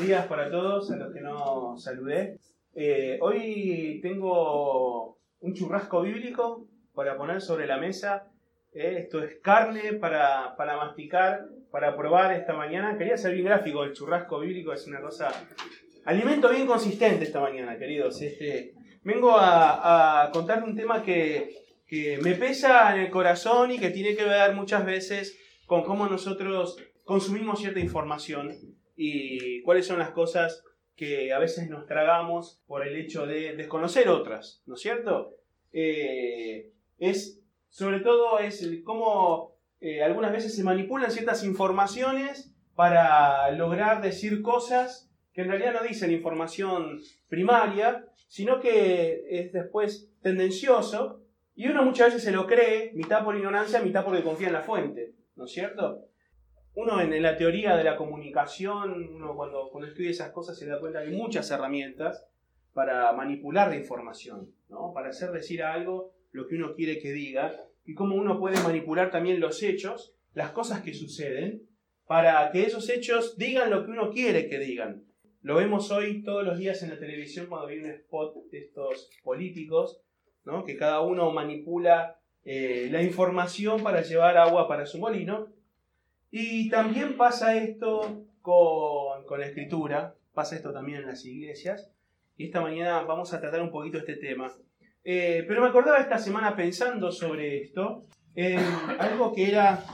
buenos días para todos, a los que no saludé. Eh, hoy tengo un churrasco bíblico para poner sobre la mesa. Eh, esto es carne para, para, masticar, para probar esta mañana. Quería ser bien gráfico, el churrasco bíblico es una cosa... Alimento bien consistente esta mañana, queridos. Este, vengo a, a contar un tema que, que me pesa en el corazón y que tiene que ver muchas veces con cómo nosotros consumimos cierta información y cuáles son las cosas que a veces nos tragamos por el hecho de desconocer otras, ¿no es cierto? Eh, es, sobre todo, es cómo eh, algunas veces se manipulan ciertas informaciones para lograr decir cosas que en realidad no dicen información primaria, sino que es después tendencioso y uno muchas veces se lo cree, mitad por ignorancia, mitad porque confía en la fuente, ¿no es cierto? Uno en, la teoría de la comunicación, uno cuando, cuando estudia esas cosas se da cuenta hay muchas herramientas para manipular la información, ¿no? para hacer decir algo lo que uno quiere que diga, y cómo uno puede manipular también los hechos, las cosas que suceden, para que esos hechos digan lo que uno quiere que digan. Lo vemos hoy todos los días en la televisión cuando viene un spot de estos políticos, ¿no? que cada uno manipula eh, la información para llevar agua para su molino, y también pasa esto con, la escritura, pasa esto también en las iglesias. Y esta mañana vamos a tratar un poquito este tema. Eh, pero me acordaba esta semana pensando sobre esto, en algo que era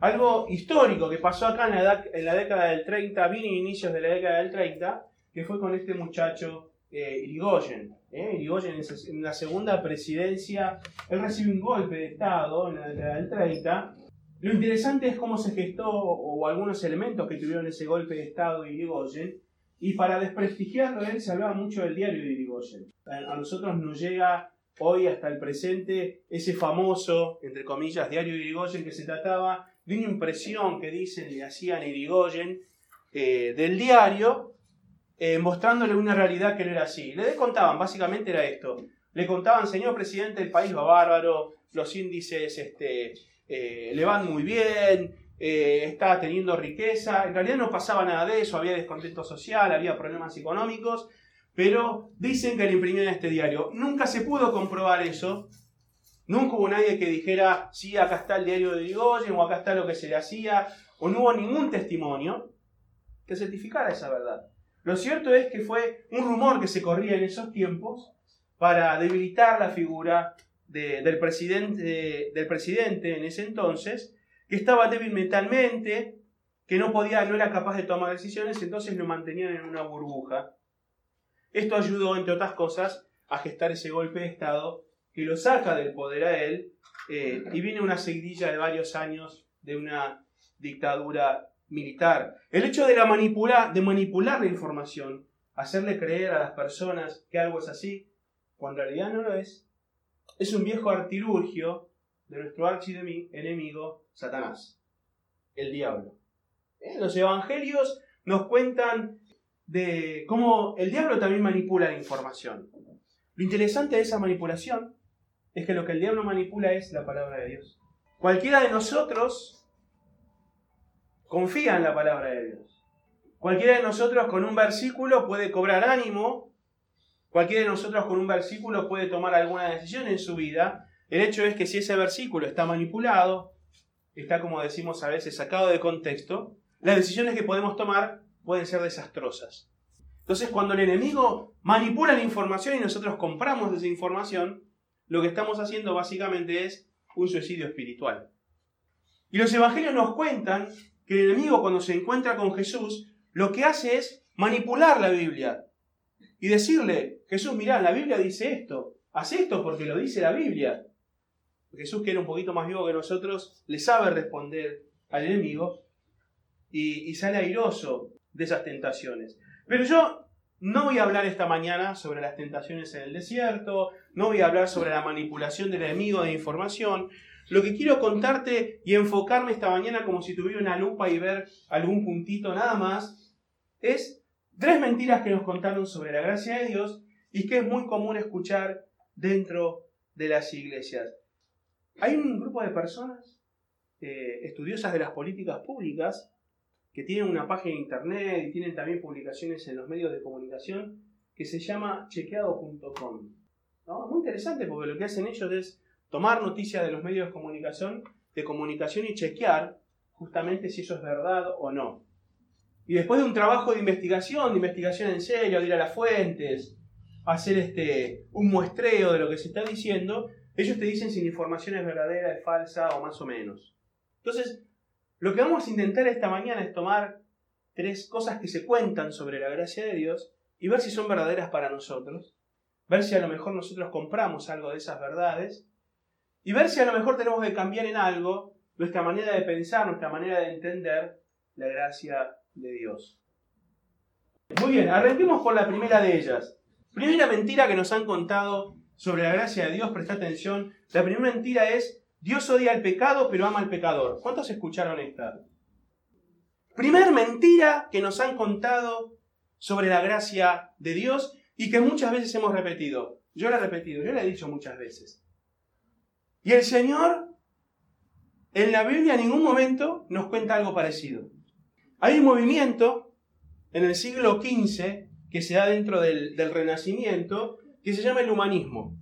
algo histórico que pasó acá en la, en la década del 30, bien inicios de la década del 30, que fue con este muchacho eh, Irigoyen. Eh, Irigoyen en la segunda presidencia, él recibe un golpe de Estado en la década del 30 lo interesante es cómo se gestó o algunos elementos que tuvieron ese golpe de Estado de Irigoyen. Y para desprestigiarlo él se hablaba mucho del diario de Irigoyen. A nosotros nos llega hoy hasta el presente ese famoso, entre comillas, diario de Irigoyen que se trataba de una impresión que dicen le hacían Irigoyen eh, del diario, eh, mostrándole una realidad que no era así. Le contaban, básicamente era esto. Le contaban, señor presidente, el país va bárbaro, los índices este, eh, le van muy bien, eh, está teniendo riqueza. En realidad no pasaba nada de eso, había descontento social, había problemas económicos, pero dicen que le imprimían este diario. Nunca se pudo comprobar eso. Nunca hubo nadie que dijera, sí, acá está el diario de Digoyen o acá está lo que se le hacía, o no hubo ningún testimonio que certificara esa verdad. Lo cierto es que fue un rumor que se corría en esos tiempos para debilitar la figura del, presidente, del presidente en ese entonces, que estaba débil mentalmente, que no podía, no era capaz de tomar decisiones, entonces lo mantenían en una burbuja. Esto ayudó, entre otras cosas, a gestar ese golpe de Estado que lo saca del poder a él eh, y viene una seguidilla de varios años de una dictadura militar. El hecho de, la de manipular la información, hacerle creer a las personas que algo es así, cuando en realidad no lo es, es un viejo artilugio de nuestro archienemigo Satanás, el diablo. ¿Eh? Los evangelios nos cuentan de cómo el diablo también manipula la información. Lo interesante de esa manipulación es que lo que el diablo manipula es la palabra de Dios. Cualquiera de nosotros confía en la palabra de Dios. Cualquiera de nosotros con un versículo puede cobrar ánimo Cualquiera de nosotros con un versículo puede tomar alguna decisión en su vida. El hecho es que si ese versículo está manipulado, está como decimos a veces sacado de contexto, las decisiones que podemos tomar pueden ser desastrosas. Entonces cuando el enemigo manipula la información y nosotros compramos esa información, lo que estamos haciendo básicamente es un suicidio espiritual. Y los evangelios nos cuentan que el enemigo cuando se encuentra con Jesús, lo que hace es manipular la Biblia, y decirle, Jesús, mirá, la Biblia dice esto, haz esto porque lo dice la Biblia. Jesús, que era un poquito más vivo que nosotros, le sabe responder al enemigo y, sale airoso de esas tentaciones. Pero yo no voy a hablar esta mañana sobre las tentaciones en el desierto, no voy a hablar sobre la manipulación del enemigo de información. Lo que quiero contarte y enfocarme esta mañana como si tuviera una lupa y ver algún puntito nada más, es Tres mentiras que nos contaron sobre la gracia de Dios y que es muy común escuchar dentro de las iglesias. Hay un grupo de personas eh, estudiosas de las políticas públicas que tienen una página de internet y tienen también publicaciones en los medios de comunicación que se llama chequeado.com. Muy interesante porque lo que hacen ellos es tomar noticias de los medios de comunicación, de comunicación y chequear justamente si eso es verdad o no. Y después de un trabajo de investigación, de investigación en serio, de ir a las fuentes, hacer este, un muestreo de lo que se está diciendo, ellos te dicen si la información es verdadera, es falsa o más o menos. Entonces, lo que vamos a intentar esta mañana es tomar tres cosas que se cuentan sobre la gracia de Dios y ver si son verdaderas para nosotros, ver si a lo mejor nosotros compramos algo de esas verdades y ver si a lo mejor tenemos que cambiar en algo nuestra manera de pensar, nuestra manera de entender la gracia de Dios. Muy bien, arranquemos con la primera de ellas. Primera mentira que nos han contado sobre la gracia de Dios, presta atención. La primera mentira es, Dios odia al pecado pero ama al pecador. ¿Cuántos escucharon esta? Primer mentira que nos han contado sobre la gracia de Dios y que muchas veces hemos repetido. Yo la he repetido, yo la he dicho muchas veces. Y el Señor en la Biblia en ningún momento nos cuenta algo parecido. Hay un movimiento en el siglo XV que se da dentro del, Renacimiento que se llama el humanismo.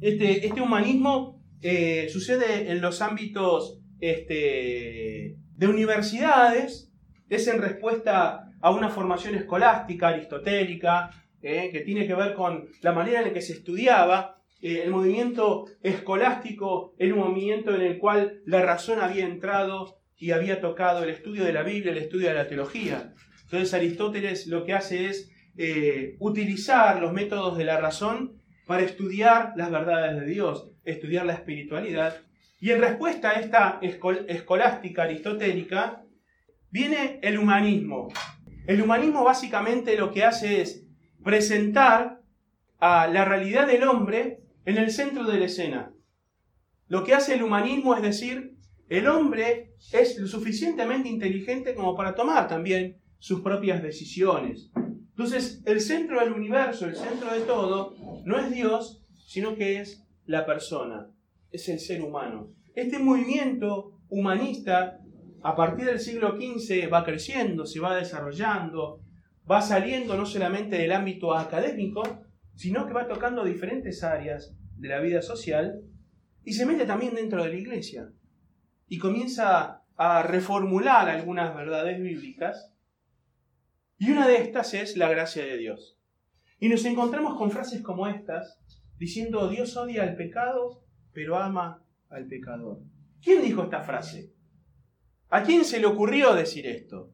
Este, este humanismo eh, sucede en los ámbitos este, de universidades, es en respuesta a una formación escolástica, aristotélica, eh, que tiene que ver con la manera en la que se estudiaba. Eh, el movimiento escolástico era un movimiento en el cual la razón había entrado y había tocado el estudio de la Biblia, el estudio de la teología. Entonces Aristóteles lo que hace es eh, utilizar los métodos de la razón para estudiar las verdades de Dios, estudiar la espiritualidad. Y en respuesta a esta escolástica aristotélica, viene el humanismo. El humanismo básicamente lo que hace es presentar a la realidad del hombre en el centro de la escena. Lo que hace el humanismo es decir, el hombre es lo suficientemente inteligente como para tomar también sus propias decisiones. Entonces, el centro del universo, el centro de todo, no es Dios, sino que es la persona, es el ser humano. Este movimiento humanista, a partir del siglo XV, va creciendo, se va desarrollando, va saliendo no solamente del ámbito académico, sino que va tocando diferentes áreas de la vida social y se mete también dentro de la iglesia y comienza a reformular algunas verdades bíblicas. Y una de estas es la gracia de Dios. Y nos encontramos con frases como estas, diciendo Dios odia al pecado, pero ama al pecador. ¿Quién dijo esta frase? ¿A quién se le ocurrió decir esto?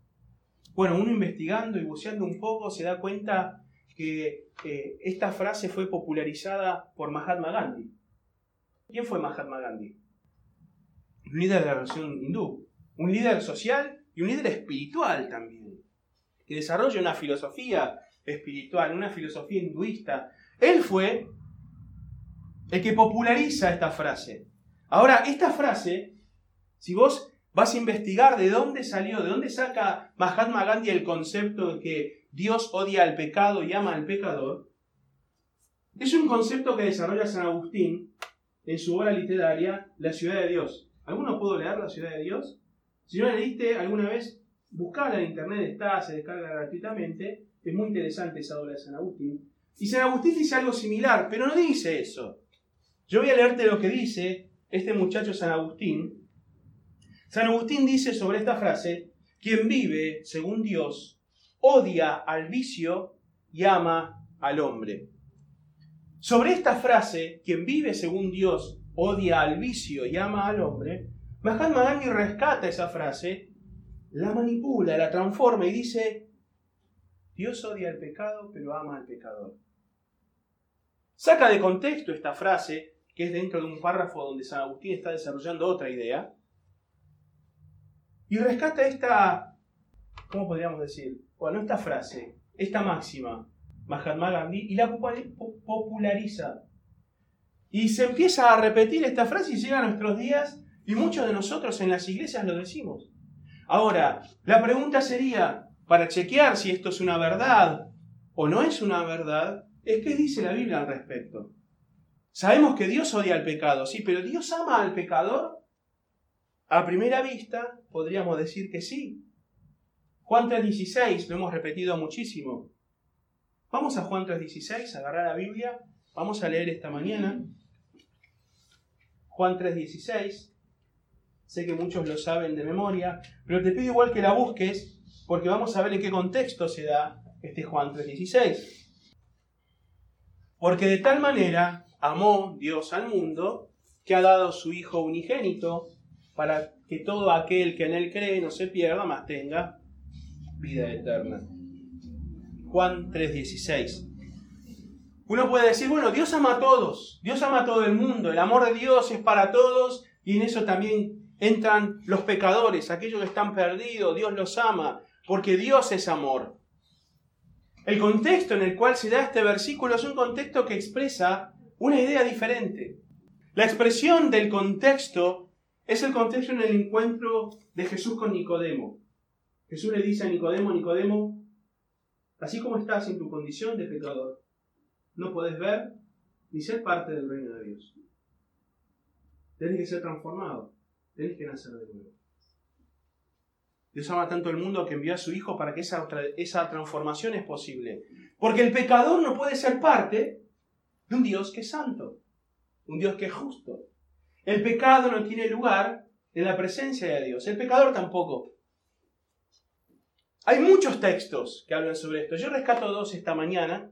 Bueno, uno investigando y buceando un poco se da cuenta que eh, esta frase fue popularizada por Mahatma Gandhi. ¿Quién fue Mahatma Gandhi? Un líder de la religión hindú, un líder social y un líder espiritual también, que desarrolla una filosofía espiritual, una filosofía hinduista. Él fue el que populariza esta frase. Ahora, esta frase, si vos vas a investigar de dónde salió, de dónde saca Mahatma Gandhi el concepto de que Dios odia al pecado y ama al pecador, es un concepto que desarrolla San Agustín en su obra literaria La ciudad de Dios. ¿Alguno pudo leer La ciudad de Dios? Si no la leíste alguna vez, buscala en internet, está, se descarga gratuitamente. Es muy interesante esa obra de San Agustín. Y San Agustín dice algo similar, pero no dice eso. Yo voy a leerte lo que dice este muchacho San Agustín. San Agustín dice sobre esta frase, quien vive según Dios odia al vicio y ama al hombre. Sobre esta frase, quien vive según Dios odia al vicio y ama al hombre, Mahatma Gandhi rescata esa frase, la manipula, la transforma y dice, Dios odia al pecado, pero ama al pecador. Saca de contexto esta frase, que es dentro de un párrafo donde San Agustín está desarrollando otra idea, y rescata esta, ¿cómo podríamos decir? Bueno, esta frase, esta máxima, Mahatma Gandhi, y la populariza y se empieza a repetir esta frase y llega a nuestros días y muchos de nosotros en las iglesias lo decimos. Ahora, la pregunta sería, para chequear si esto es una verdad o no es una verdad, es qué dice la Biblia al respecto. Sabemos que Dios odia al pecado, sí, pero Dios ama al pecador. A primera vista podríamos decir que sí. Juan 3.16, lo hemos repetido muchísimo. Vamos a Juan 3.16, agarrar la Biblia, vamos a leer esta mañana. Juan 3.16, sé que muchos lo saben de memoria, pero te pido igual que la busques, porque vamos a ver en qué contexto se da este Juan 3.16. Porque de tal manera amó Dios al mundo que ha dado su Hijo unigénito para que todo aquel que en él cree no se pierda, mas tenga vida eterna. Juan 3:16. Uno puede decir, bueno, Dios ama a todos, Dios ama a todo el mundo, el amor de Dios es para todos y en eso también entran los pecadores, aquellos que están perdidos, Dios los ama, porque Dios es amor. El contexto en el cual se da este versículo es un contexto que expresa una idea diferente. La expresión del contexto es el contexto en el encuentro de Jesús con Nicodemo. Jesús le dice a Nicodemo, Nicodemo, así como estás en tu condición de pecador, no puedes ver ni ser parte del reino de Dios. Tienes que ser transformado, tienes que nacer de nuevo. Dios ama tanto el mundo que envió a su Hijo para que esa, esa transformación es posible. Porque el pecador no puede ser parte de un Dios que es santo, un Dios que es justo. El pecado no tiene lugar en la presencia de Dios, el pecador tampoco. Hay muchos textos que hablan sobre esto. Yo rescato dos esta mañana.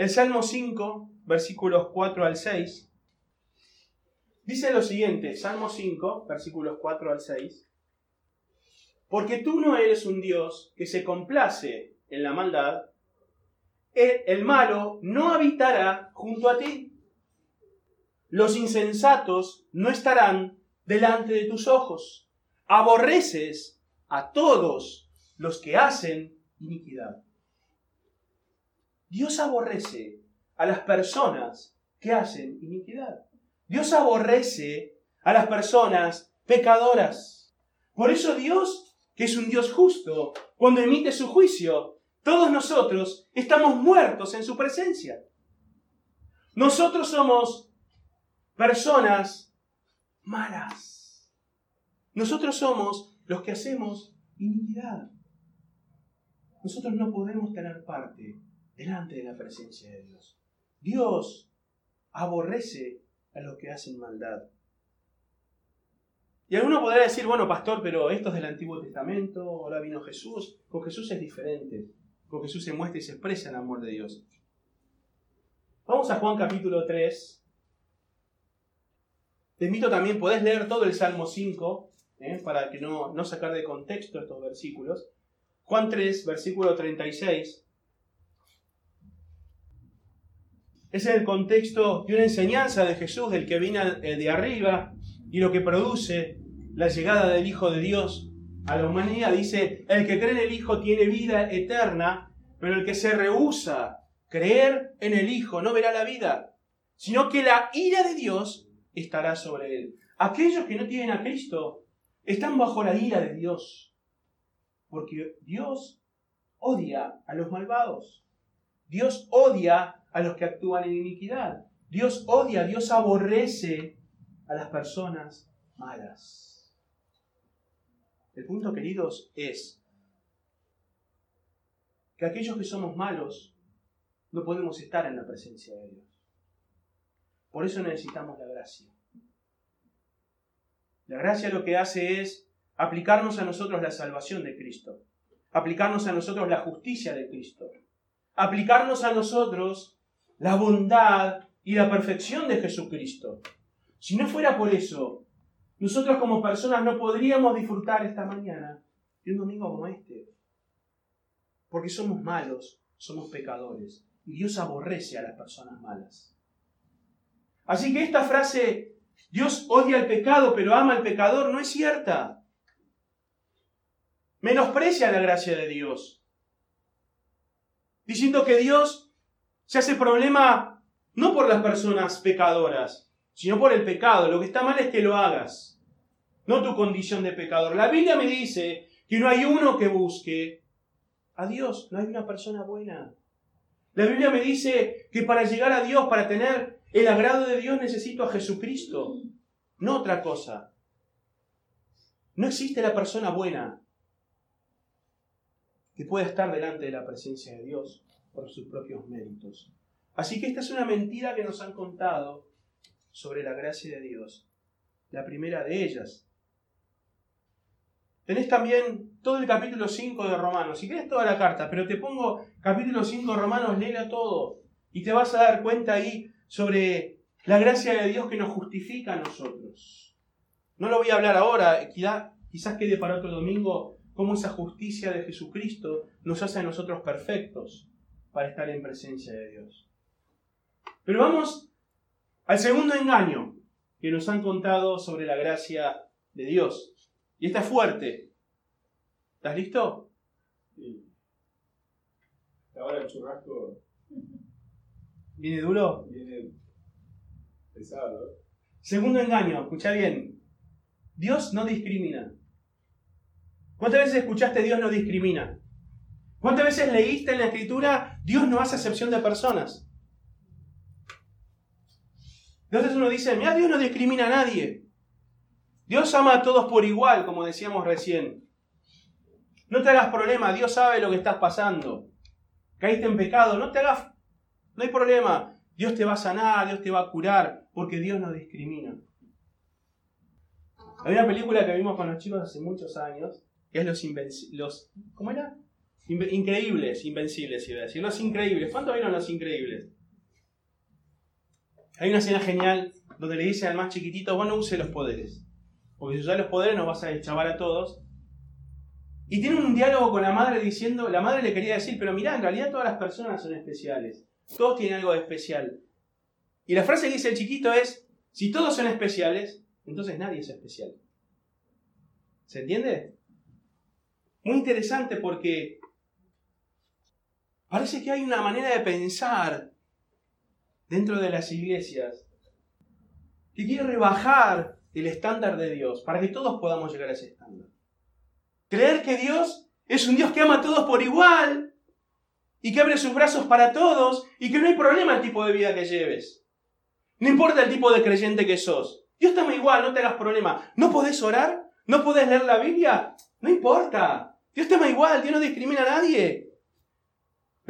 El Salmo 5, versículos 4 al 6. Dice lo siguiente, Salmo 5, versículos 4 al 6. Porque tú no eres un Dios que se complace en la maldad, el malo no habitará junto a ti. Los insensatos no estarán delante de tus ojos aborreces a todos los que hacen iniquidad. Dios aborrece a las personas que hacen iniquidad. Dios aborrece a las personas pecadoras. Por eso Dios, que es un Dios justo, cuando emite su juicio, todos nosotros estamos muertos en su presencia. Nosotros somos personas malas. Nosotros somos los que hacemos iniquidad. Nosotros no podemos tener parte delante de la presencia de Dios. Dios aborrece a los que hacen maldad. Y alguno podrá decir, bueno, pastor, pero esto es del Antiguo Testamento, ahora vino Jesús. Con Jesús es diferente. Con Jesús se muestra y se expresa el amor de Dios. Vamos a Juan capítulo 3. Te invito también, podés leer todo el Salmo 5, ¿eh? para que no, no sacar de contexto estos versículos. Juan 3, versículo 36. Es el contexto de una enseñanza de Jesús, del que viene de arriba, y lo que produce la llegada del Hijo de Dios a la humanidad. Dice, el que cree en el Hijo tiene vida eterna, pero el que se rehúsa creer en el Hijo no verá la vida, sino que la ira de Dios estará sobre él. Aquellos que no tienen a Cristo están bajo la ira de Dios. Porque Dios odia a los malvados. Dios odia a los que actúan en iniquidad. Dios odia, Dios aborrece a las personas malas. El punto, queridos, es que aquellos que somos malos no podemos estar en la presencia de Dios. Por eso necesitamos la gracia. La gracia lo que hace es aplicarnos a nosotros la salvación de Cristo, aplicarnos a nosotros la justicia de Cristo, aplicarnos a nosotros la bondad y la perfección de Jesucristo. Si no fuera por eso, nosotros como personas no podríamos disfrutar esta mañana de un domingo como este. Porque somos malos, somos pecadores. Y Dios aborrece a las personas malas. Así que esta frase Dios odia el pecado, pero ama al pecador, no es cierta. Menosprecia la gracia de Dios. Diciendo que Dios se hace problema no por las personas pecadoras, sino por el pecado. Lo que está mal es que lo hagas, no tu condición de pecador. La Biblia me dice que no hay uno que busque a Dios, no hay una persona buena. La Biblia me dice que para llegar a Dios, para tener el agrado de Dios necesito a Jesucristo, no otra cosa. No existe la persona buena que pueda estar delante de la presencia de Dios por sus propios méritos. Así que esta es una mentira que nos han contado sobre la gracia de Dios. La primera de ellas. Tenés también todo el capítulo 5 de Romanos. Si querés toda la carta, pero te pongo capítulo 5 de Romanos, léela todo. Y te vas a dar cuenta ahí sobre la gracia de Dios que nos justifica a nosotros. No lo voy a hablar ahora, quizás quede para otro domingo cómo esa justicia de Jesucristo nos hace a nosotros perfectos para estar en presencia de Dios. Pero vamos al segundo engaño que nos han contado sobre la gracia de Dios. Y está fuerte. ¿Estás listo? Sí. Ahora el churrasco. ¿Viene duro? Viene pesado. Segundo engaño, escucha bien. Dios no discrimina. ¿Cuántas veces escuchaste Dios no discrimina? ¿Cuántas veces leíste en la escritura Dios no hace excepción de personas? Entonces uno dice, mira, Dios no discrimina a nadie. Dios ama a todos por igual, como decíamos recién. No te hagas problema, Dios sabe lo que estás pasando. Caíste en pecado, no te hagas, no hay problema. Dios te va a sanar, Dios te va a curar, porque Dios no discrimina. Hay una película que vimos con los chicos hace muchos años, que es Los, los ¿Cómo era? Increíbles, invencibles, iba a decir. Los increíbles. ¿Cuánto vieron los increíbles? Hay una escena genial donde le dice al más chiquitito, vos no use los poderes. Porque si usas los poderes nos vas a deschavar a todos. Y tiene un diálogo con la madre diciendo, la madre le quería decir, pero mirá, en realidad todas las personas son especiales. Todos tienen algo de especial. Y la frase que dice el chiquito es, si todos son especiales, entonces nadie es especial. ¿Se entiende? Muy interesante porque parece que hay una manera de pensar dentro de las iglesias que quiere rebajar el estándar de Dios para que todos podamos llegar a ese estándar. Creer que Dios es un Dios que ama a todos por igual y que abre sus brazos para todos y que no hay problema el tipo de vida que lleves. No importa el tipo de creyente que sos. Dios te ama igual, no te hagas problema. ¿No podés orar? ¿No podés leer la Biblia? No importa. Dios te ama igual, Dios no discrimina a nadie.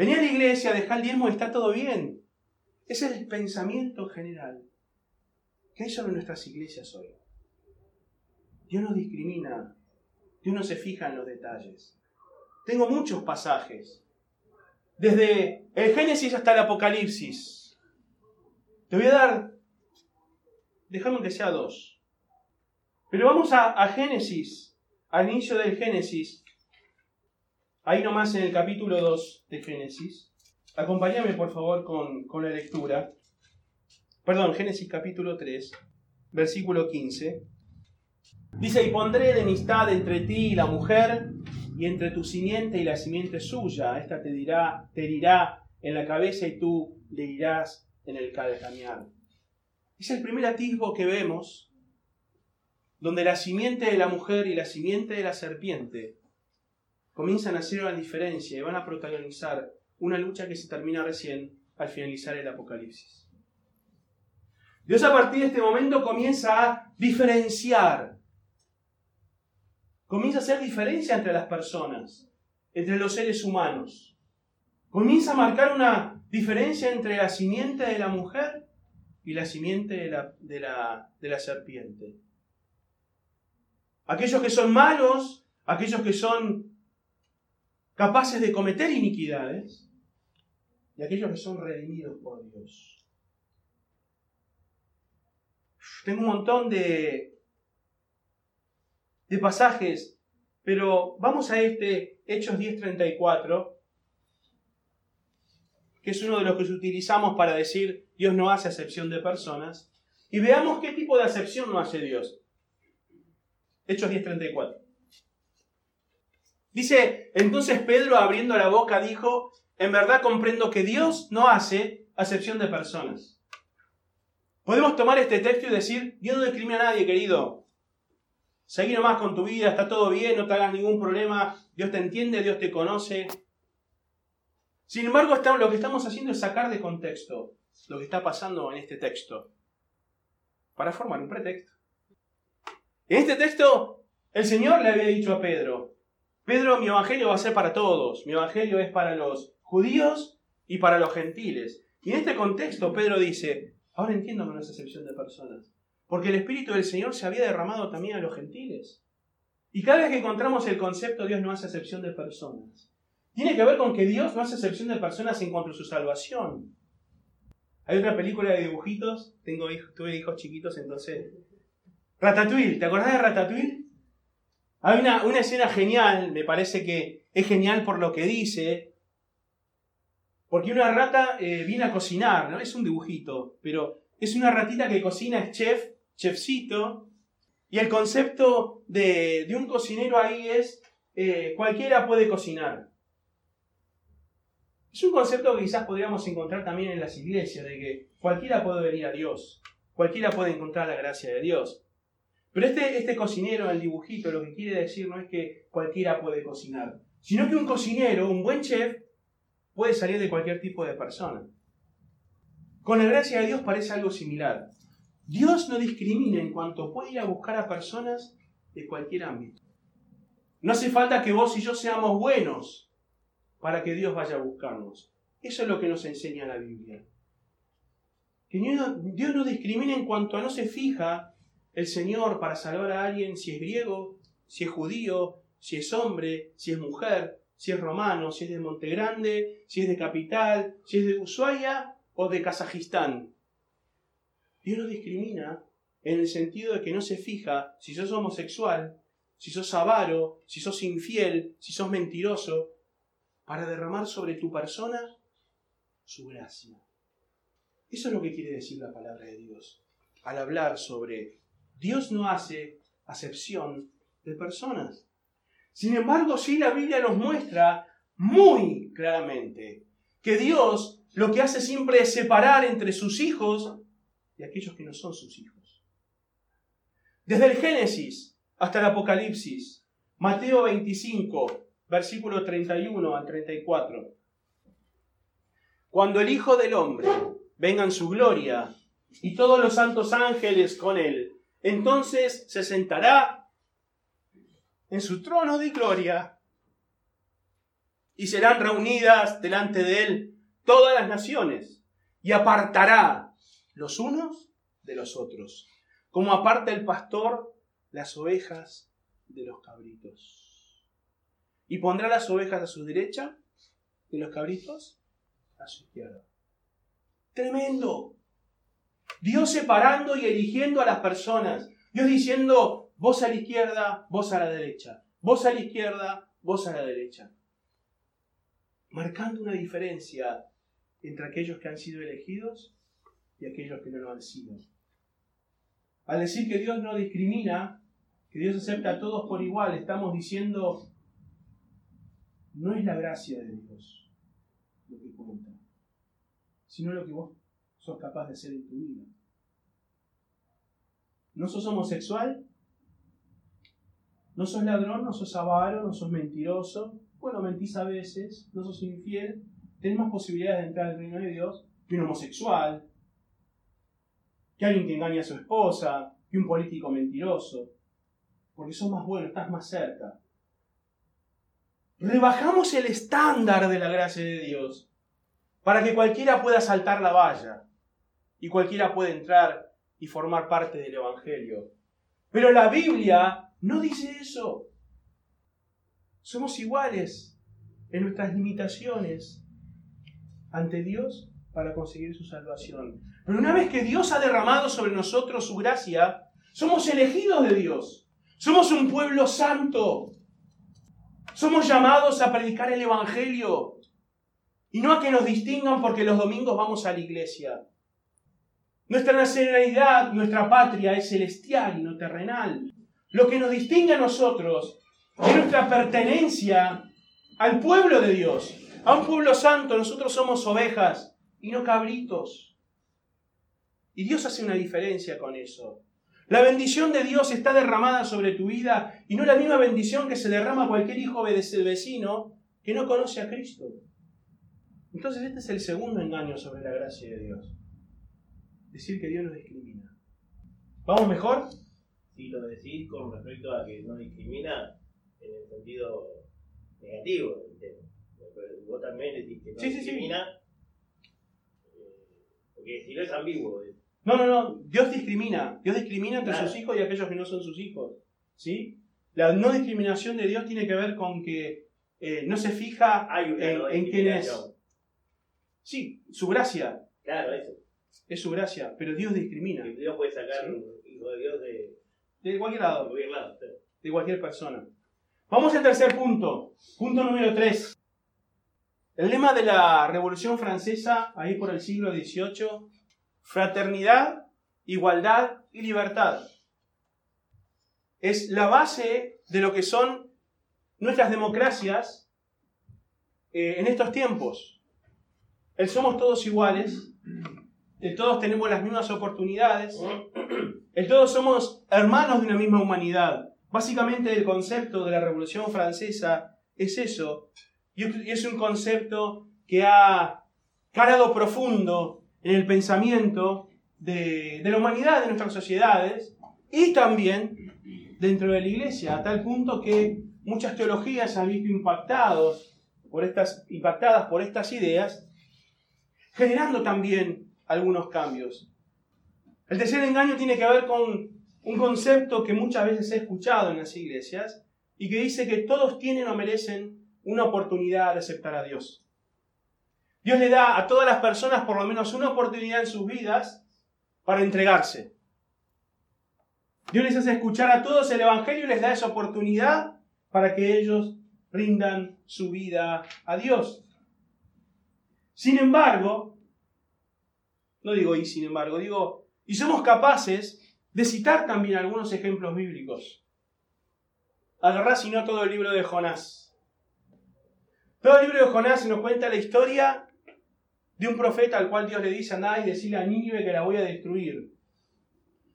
Vení a la iglesia, dejá el diezmo y está todo bien. Ese es el pensamiento general que hay sobre nuestras iglesias hoy. Dios no discrimina, Dios no se fija en los detalles. Tengo muchos pasajes, desde el Génesis hasta el Apocalipsis. Te voy a dar, déjame que sea dos. Pero vamos a, a Génesis, al inicio del Génesis, ahí nomás en el capítulo 2 de Génesis. Acompáñame por favor con, con la lectura. Perdón, Génesis capítulo 3, versículo 15. Dice, y pondré enemistad entre ti y la mujer, y entre tu simiente y la simiente suya. Esta te dirá, te herirá en la cabeza y tú le irás en el calcañar. Es el primer atisbo que vemos, donde la simiente de la mujer y la simiente de la serpiente comienzan a hacer una diferencia y van a protagonizar una lucha que se termina recién al finalizar el Apocalipsis. Dios a partir de este momento comienza a diferenciar, comienza a hacer diferencia entre las personas, entre los seres humanos. Comienza a marcar una diferencia entre la simiente de la mujer y la simiente de la, de la, de la serpiente. Aquellos que son malos, aquellos que son capaces de cometer iniquidades, y aquellos que son redimidos por Dios. Tengo un montón de, de pasajes, pero vamos a este Hechos 10:34, que es uno de los que utilizamos para decir Dios no hace acepción de personas, y veamos qué tipo de acepción no hace Dios. Hechos 10:34. Dice, entonces Pedro abriendo la boca dijo, en verdad comprendo que Dios no hace acepción de personas. Podemos tomar este texto y decir, Dios no discrimina a nadie, querido. Seguí nomás con tu vida, está todo bien, no te hagas ningún problema, Dios te entiende, Dios te conoce. Sin embargo, lo que estamos haciendo es sacar de contexto lo que está pasando en este texto para formar un pretexto. En este texto El Señor le había dicho a Pedro, Pedro, mi evangelio va a ser para todos, mi evangelio es para los judíos y para los gentiles. Y en este contexto Pedro dice, ahora entiendo que no es excepción de personas, porque el Espíritu del Señor se había derramado también a los gentiles. Y cada vez que encontramos el concepto Dios no hace excepción de personas, tiene que ver con que Dios no hace excepción de personas en cuanto a su salvación. Hay otra película de dibujitos, tengo hijos, tuve hijos chiquitos, entonces... Ratatouille, ¿te acordás de Ratatouille? Hay una, una escena genial, me parece que es genial por lo que dice, porque una rata eh, viene a cocinar, ¿no? Es un dibujito, pero es una ratita que cocina, es chef, chefcito, y el concepto de, un cocinero ahí es eh, cualquiera puede cocinar. Es un concepto que quizás podríamos encontrar también en las iglesias, de que cualquiera puede venir a Dios, cualquiera puede encontrar la gracia de Dios. Pero este, este cocinero, el dibujito, lo que quiere decir no es que cualquiera puede cocinar, sino que un cocinero, un buen chef, puede salir de cualquier tipo de persona. Con la gracia de Dios parece algo similar. Dios no discrimina en cuanto puede ir a buscar a personas de cualquier ámbito. No hace falta que vos y yo seamos buenos para que Dios vaya a buscarnos. Eso es lo que nos enseña la Biblia. Que Dios no discrimina en cuanto a no se fija el Señor para salvar a alguien si es griego, si es judío, si es hombre, si es mujer, si es romano, si es de Montegrande, si es de Capital, si es de Ushuaia o de Kazajistán. Dios no discrimina en el sentido de que no se fija si sos homosexual, si sos avaro, si sos infiel, si sos mentiroso, para derramar sobre tu persona su gracia. Eso es lo que quiere decir la palabra de Dios. Al hablar sobre Dios no hace acepción de personas. Sin embargo, sí la Biblia nos muestra muy claramente que Dios lo que hace siempre es separar entre sus hijos y aquellos que no son sus hijos. Desde el Génesis hasta el Apocalipsis, Mateo 25, versículo 31 al 34. Cuando el Hijo del Hombre venga en su gloria y todos los santos ángeles con él, entonces se sentará en su trono de gloria y serán reunidas delante de él todas las naciones y apartará los unos de los otros, como aparta el pastor las ovejas de los cabritos. Y pondrá las ovejas a su derecha y los cabritos a su izquierda. Tremendo. Dios separando y eligiendo a las personas. Dios diciendo, vos a la izquierda, vos a la derecha. Vos a la izquierda, vos a la derecha. Marcando una diferencia entre aquellos que han sido elegidos y aquellos que no lo han sido. Al decir que Dios no discrimina, que Dios acepta a todos por igual, estamos diciendo, no es la gracia de Dios lo que cuenta, sino lo que vos sos capaz de hacer en tu vida. ¿No sos homosexual? ¿No sos ladrón? ¿No sos avaro? ¿No sos mentiroso? Bueno, mentís a veces, no sos infiel, tenés más posibilidades de entrar al reino de Dios que un homosexual, que alguien que engaña a su esposa, que un político mentiroso, porque sos más bueno, estás más cerca. Rebajamos el estándar de la gracia de Dios para que cualquiera pueda saltar la valla y cualquiera pueda entrar y formar parte del Evangelio. Pero la Biblia no dice eso. Somos iguales en nuestras limitaciones ante Dios para conseguir su salvación. Pero una vez que Dios ha derramado sobre nosotros su gracia, somos elegidos de Dios. Somos un pueblo santo. Somos llamados a predicar el Evangelio. Y no a que nos distingan porque los domingos vamos a la iglesia. Nuestra nacionalidad, nuestra patria es celestial y no terrenal. Lo que nos distingue a nosotros es nuestra pertenencia al pueblo de Dios, a un pueblo santo. Nosotros somos ovejas y no cabritos. Y Dios hace una diferencia con eso. La bendición de Dios está derramada sobre tu vida y no la misma bendición que se derrama a cualquier hijo de ese vecino que no conoce a Cristo. Entonces este es el segundo engaño sobre la gracia de Dios. Decir que Dios no discrimina. ¿Vamos mejor? si lo decís con respecto a que no discrimina en el sentido negativo del tema. Vos también decís que no Sí, sí, sí. discrimina, eh, porque si no es ambiguo. es- No, no, no. Dios discrimina. Dios discrimina entre Claro. sus hijos y aquellos que no son sus hijos. ¿Sí? La no discriminación de Dios tiene que ver con que eh, no se fija Hay una en, no en quién es. Sí, su gracia. Claro, eso. Es su gracia. Pero Dios discrimina. Que Dios puede sacar Sí. un hijo de Dios de, De cualquier de lado. cualquier lado. sí. De cualquier persona. Vamos al tercer punto. Punto número 3. El lema de la Revolución Francesa, ahí por el siglo XVIII, fraternidad, igualdad y libertad. Es la base de lo que son nuestras democracias eh, en estos tiempos. El somos todos iguales, el todos tenemos las mismas oportunidades, el todos somos hermanos de una misma humanidad. Básicamente el concepto de la Revolución Francesa es eso, y es- un concepto que ha calado profundo en el pensamiento de, de la humanidad, de nuestras sociedades, y también dentro de la iglesia, a tal punto que muchas teologías han visto impactados por estas, impactadas por estas ideas, generando también algunos cambios. El tercer engaño tiene que ver con un concepto que muchas veces he escuchado en las iglesias y que dice que todos tienen o merecen una oportunidad de aceptar a Dios. Dios le da a todas las personas por lo menos una oportunidad en sus vidas para entregarse. Dios les hace escuchar a todos el Evangelio y les da esa oportunidad para que ellos rindan su vida a Dios. Sin embargo, no digo y sin embargo, digo, y somos capaces de citar también algunos ejemplos bíblicos. Agarrá si no todo el libro de Jonás. Todo el libro de Jonás nos cuenta la historia de un profeta al cual Dios le dice andá y decirle a Nínive que la voy a destruir.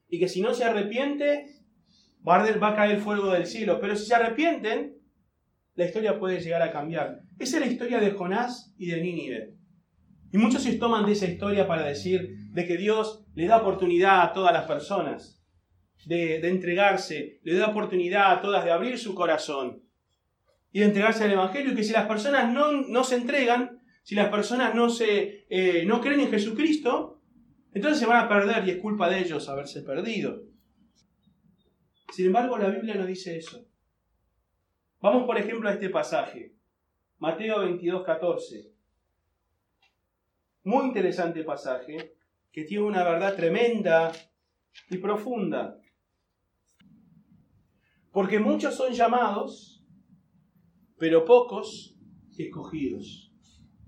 Y que si no se arrepiente, va a, caer fuego del cielo. Pero si se arrepienten, la historia puede llegar a cambiar. Esa es la historia de Jonás y de Nínive. Y muchos se toman de esa historia para decir de que Dios le da oportunidad a todas las personas de, entregarse, le da oportunidad a todas de abrir su corazón y de entregarse al Evangelio. Y que si las personas no, no se entregan, si las personas no, se, eh, no creen en Jesucristo, entonces se van a perder y es culpa de ellos haberse perdido. Sin embargo, la Biblia no dice eso. Vamos, por ejemplo, a este pasaje. Mateo 22, 14. Muy interesante pasaje que tiene una verdad tremenda y profunda. Porque muchos son llamados, pero pocos escogidos.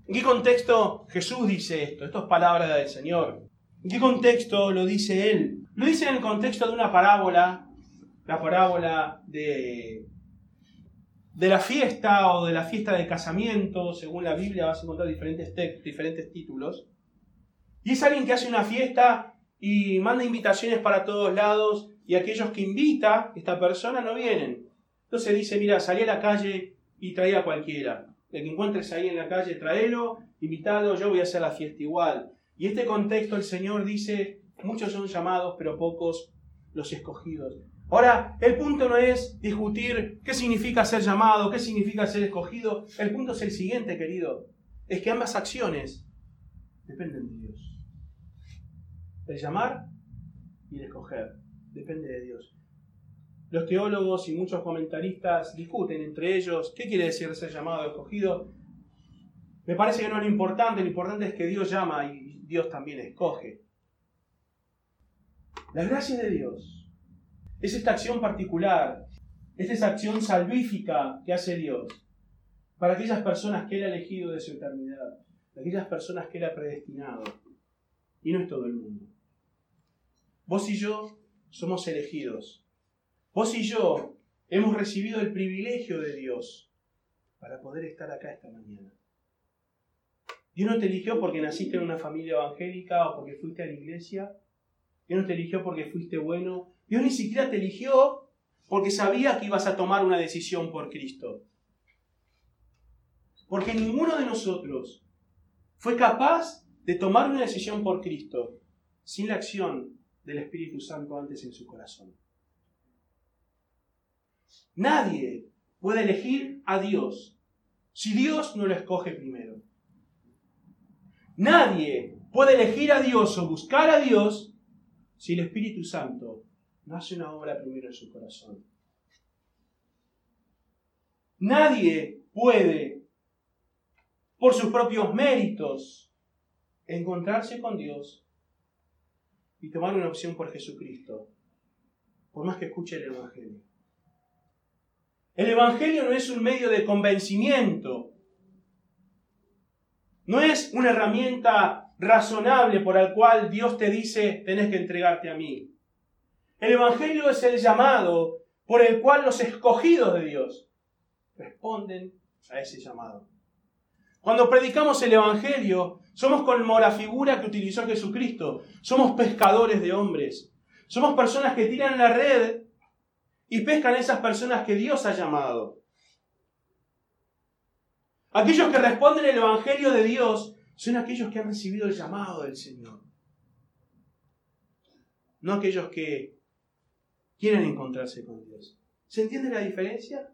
¿En qué contexto Jesús dice esto? Esto es palabra del Señor. ¿En qué contexto lo dice Él? Lo dice en el contexto de una parábola, la parábola de, de la fiesta o de la fiesta de casamiento, según la Biblia vas a encontrar diferentes, diferentes títulos. Y es alguien que hace una fiesta y manda invitaciones para todos lados y aquellos que invita, esta persona, no vienen. Entonces dice, mira, salí a la calle y trae a cualquiera. El que encuentres ahí en la calle, tráelo, invitalo, yo voy a hacer la fiesta igual. Y este contexto el Señor dice, muchos son llamados, pero pocos los escogidos. Ahora, el punto no es discutir qué significa ser llamado, qué significa ser escogido. El punto es el siguiente, querido. Es que ambas acciones dependen de Dios. El llamar y el escoger depende de Dios. Los teólogos y muchos comentaristas discuten entre ellos qué quiere decir ser llamado o escogido. Me parece que no es lo importante, lo importante es que Dios llama y Dios también escoge. La gracia de Dios es esta acción particular, es esa acción salvífica que hace Dios para aquellas personas que Él ha elegido de su eternidad, aquellas personas que Él ha predestinado. Y no es todo el mundo. Vos y yo somos elegidos. Vos y yo hemos recibido el privilegio de Dios para poder estar acá esta mañana. Dios no te eligió porque naciste en una familia evangélica o porque fuiste a la iglesia. Dios no te eligió porque fuiste bueno. Dios ni siquiera te eligió porque sabía que ibas a tomar una decisión por Cristo. Porque ninguno de nosotros fue capaz de tomar una decisión por Cristo sin la acción del Espíritu Santo antes en su corazón. Nadie puede elegir a Dios si Dios no lo escoge primero. Nadie puede elegir a Dios o buscar a Dios si el Espíritu Santo no hace una obra primero en su corazón. Nadie puede, por sus propios méritos, encontrarse con Dios y tomar una opción por Jesucristo, por más que escuche el Evangelio. El Evangelio no es un medio de convencimiento, no es una herramienta razonable por la cual Dios te dice tenés que entregarte a mí. El Evangelio es el llamado por el cual los escogidos de Dios responden a ese llamado. Cuando predicamos el Evangelio, somos como la figura que utilizó Jesucristo. Somos pescadores de hombres. Somos personas que tiran la red y pescan a esas personas que Dios ha llamado. Aquellos que responden el Evangelio de Dios son aquellos que han recibido el llamado del Señor. No aquellos que quieren encontrarse con Dios. ¿Se entiende la diferencia?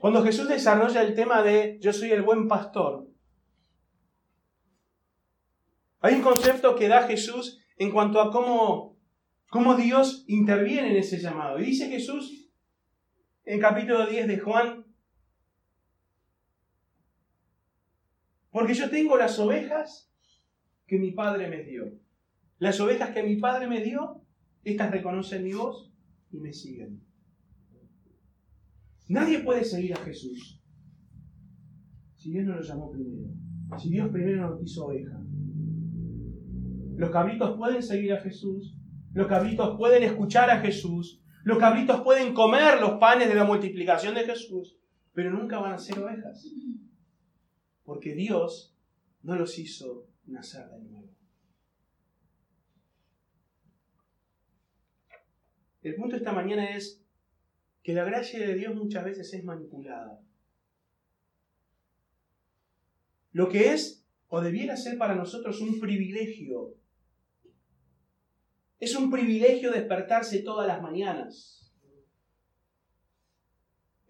Cuando Jesús desarrolla el tema de yo soy el buen pastor, hay un concepto que da Jesús en cuanto a cómo, cómo Dios interviene en ese llamado. Y dice Jesús en capítulo 10 de Juan, porque yo tengo las ovejas que mi Padre me dio. Las ovejas que mi Padre me dio, estas reconocen mi voz y me siguen. Nadie puede seguir a Jesús si Dios no lo llamó primero. Si Dios primero no quiso oveja. Los cabritos pueden seguir a Jesús. Los cabritos pueden escuchar a Jesús. Los cabritos pueden comer los panes de la multiplicación de Jesús. Pero nunca van a ser ovejas. Porque Dios no los hizo nacer de nuevo. El punto de esta mañana es que la gracia de Dios muchas veces es manipulada. Lo que es o debiera ser para nosotros un privilegio. Es un privilegio despertarse todas las mañanas.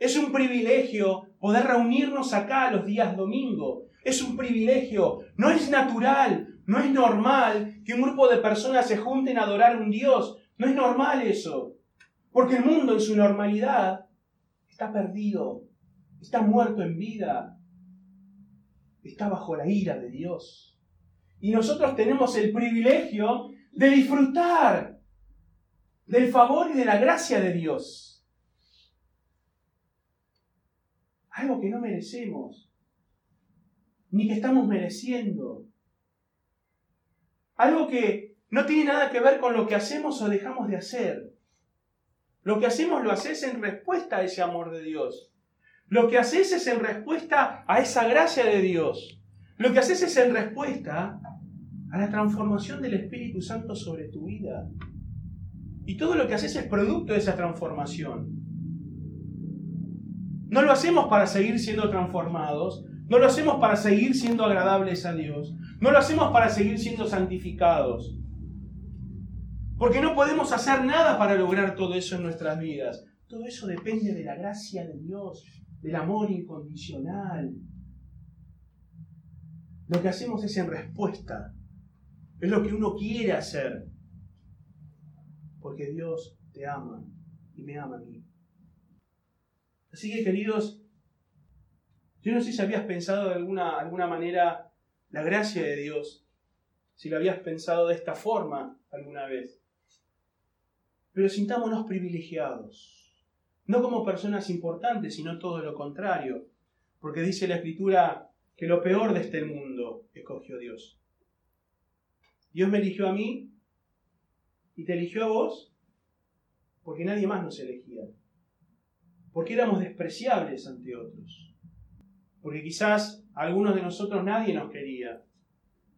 Es un privilegio poder reunirnos acá los días domingo. Es un privilegio. No es natural, no es normal que un grupo de personas se junten a adorar a un Dios. No es normal eso. Porque el mundo en su normalidad está perdido, está muerto en vida, está bajo la ira de Dios. Y nosotros tenemos el privilegio de disfrutar del favor y de la gracia de Dios. Algo que no merecemos, ni que estamos mereciendo. Algo que no tiene nada que ver con lo que hacemos o dejamos de hacer. Lo que hacemos lo haces en respuesta a ese amor de Dios. Lo que haces es en respuesta a esa gracia de Dios. Lo que haces es en respuesta a la transformación del Espíritu Santo sobre tu vida. Y todo lo que haces es producto de esa transformación. No lo hacemos para seguir siendo transformados, no lo hacemos para seguir siendo agradables a Dios, no lo hacemos para seguir siendo santificados. Porque no podemos hacer nada para lograr todo eso en nuestras vidas. Todo eso depende de la gracia de Dios, del amor incondicional. Lo que hacemos es en respuesta. Es lo que uno quiere hacer. Porque Dios te ama y me ama a mí. Así que queridos, yo no sé si habías pensado de alguna, alguna manera la gracia de Dios, si lo habías pensado de esta forma alguna vez. Pero sintámonos privilegiados, no como personas importantes, sino todo lo contrario, porque dice la Escritura que lo peor de este mundo escogió Dios. Dios me eligió a mí y te eligió a vos porque nadie más nos elegía, porque éramos despreciables ante otros, porque quizás a algunos de nosotros nadie nos quería.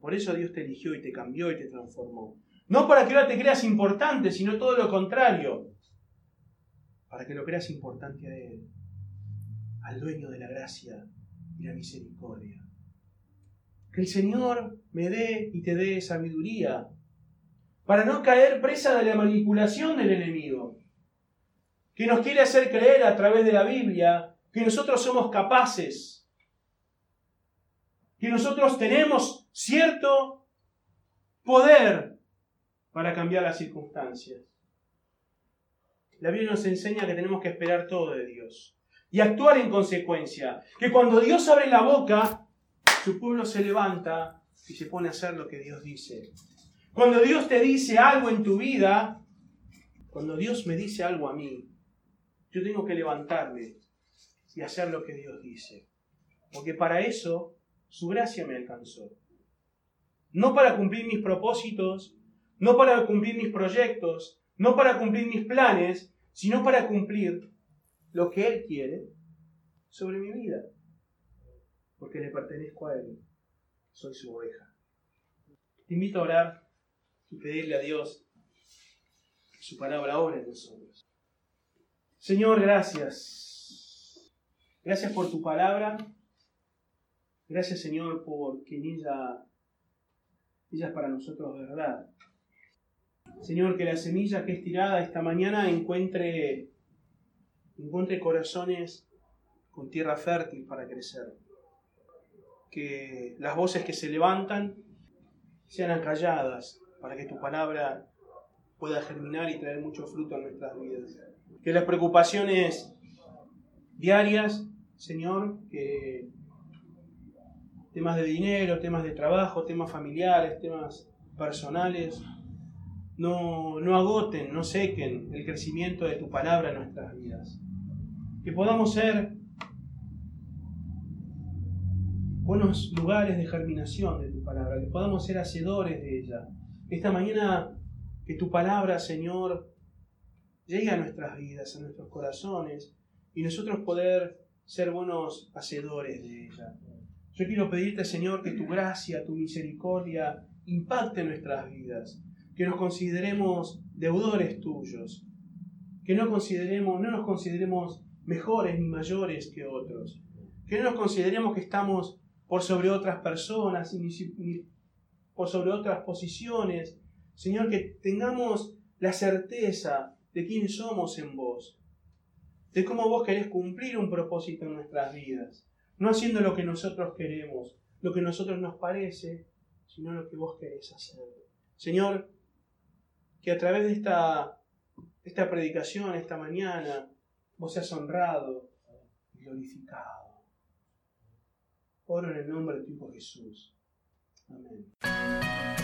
Por eso Dios te eligió y te cambió y te transformó. No para que ahora te creas importante, sino todo lo contrario. Para que lo creas importante a Él, al dueño de la gracia y la misericordia. Que el Señor me dé y te dé sabiduría para no caer presa de la manipulación del enemigo, que nos quiere hacer creer a través de la Biblia que nosotros somos capaces, que nosotros tenemos cierto poder para cambiar las circunstancias. La Biblia nos enseña que tenemos que esperar todo de Dios y actuar en consecuencia. Que cuando Dios abre la boca, su pueblo se levanta y se pone a hacer lo que Dios dice. Cuando Dios te dice algo en tu vida, cuando Dios me dice algo a mí, yo tengo que levantarme y hacer lo que Dios dice. Porque para eso su gracia me alcanzó. No para cumplir mis propósitos, no para cumplir mis proyectos, no para cumplir mis planes, sino para cumplir lo que Él quiere sobre mi vida. Porque le pertenezco a Él. Soy su oveja. Te invito a orar y pedirle a Dios que su palabra obra en nosotros. Señor, gracias. Gracias por tu palabra. Gracias, Señor, porque en ella, es para nosotros verdad. Señor, que la semilla que es tirada esta mañana encuentre, encuentre corazones con tierra fértil para crecer. Que las voces que se levantan sean acalladas para que tu palabra pueda germinar y traer mucho fruto en nuestras vidas. Que las preocupaciones diarias, Señor, que temas de dinero, temas de trabajo, temas familiares, temas personales, no, no agoten, no sequen el crecimiento de tu palabra en nuestras vidas. Que podamos ser buenos lugares de germinación de tu palabra, que podamos ser hacedores de ella. Esta mañana que tu palabra, Señor, llegue a nuestras vidas, a nuestros corazones, y nosotros poder ser buenos hacedores de ella. Yo quiero pedirte, Señor, que tu gracia, tu misericordia impacte nuestras vidas, que nos consideremos deudores tuyos, que no, consideremos, no nos consideremos mejores ni mayores que otros, que no nos consideremos que estamos por sobre otras personas ni, por sobre otras posiciones. Señor, que tengamos la certeza de quién somos en vos, de cómo vos querés cumplir un propósito en nuestras vidas, no haciendo lo que nosotros queremos, lo que a nosotros nos parece, sino lo que vos querés hacer. Señor, que a través de esta, esta predicación, esta mañana, vos seas honrado y glorificado. Oro en el nombre de tu Hijo Jesús. Amén.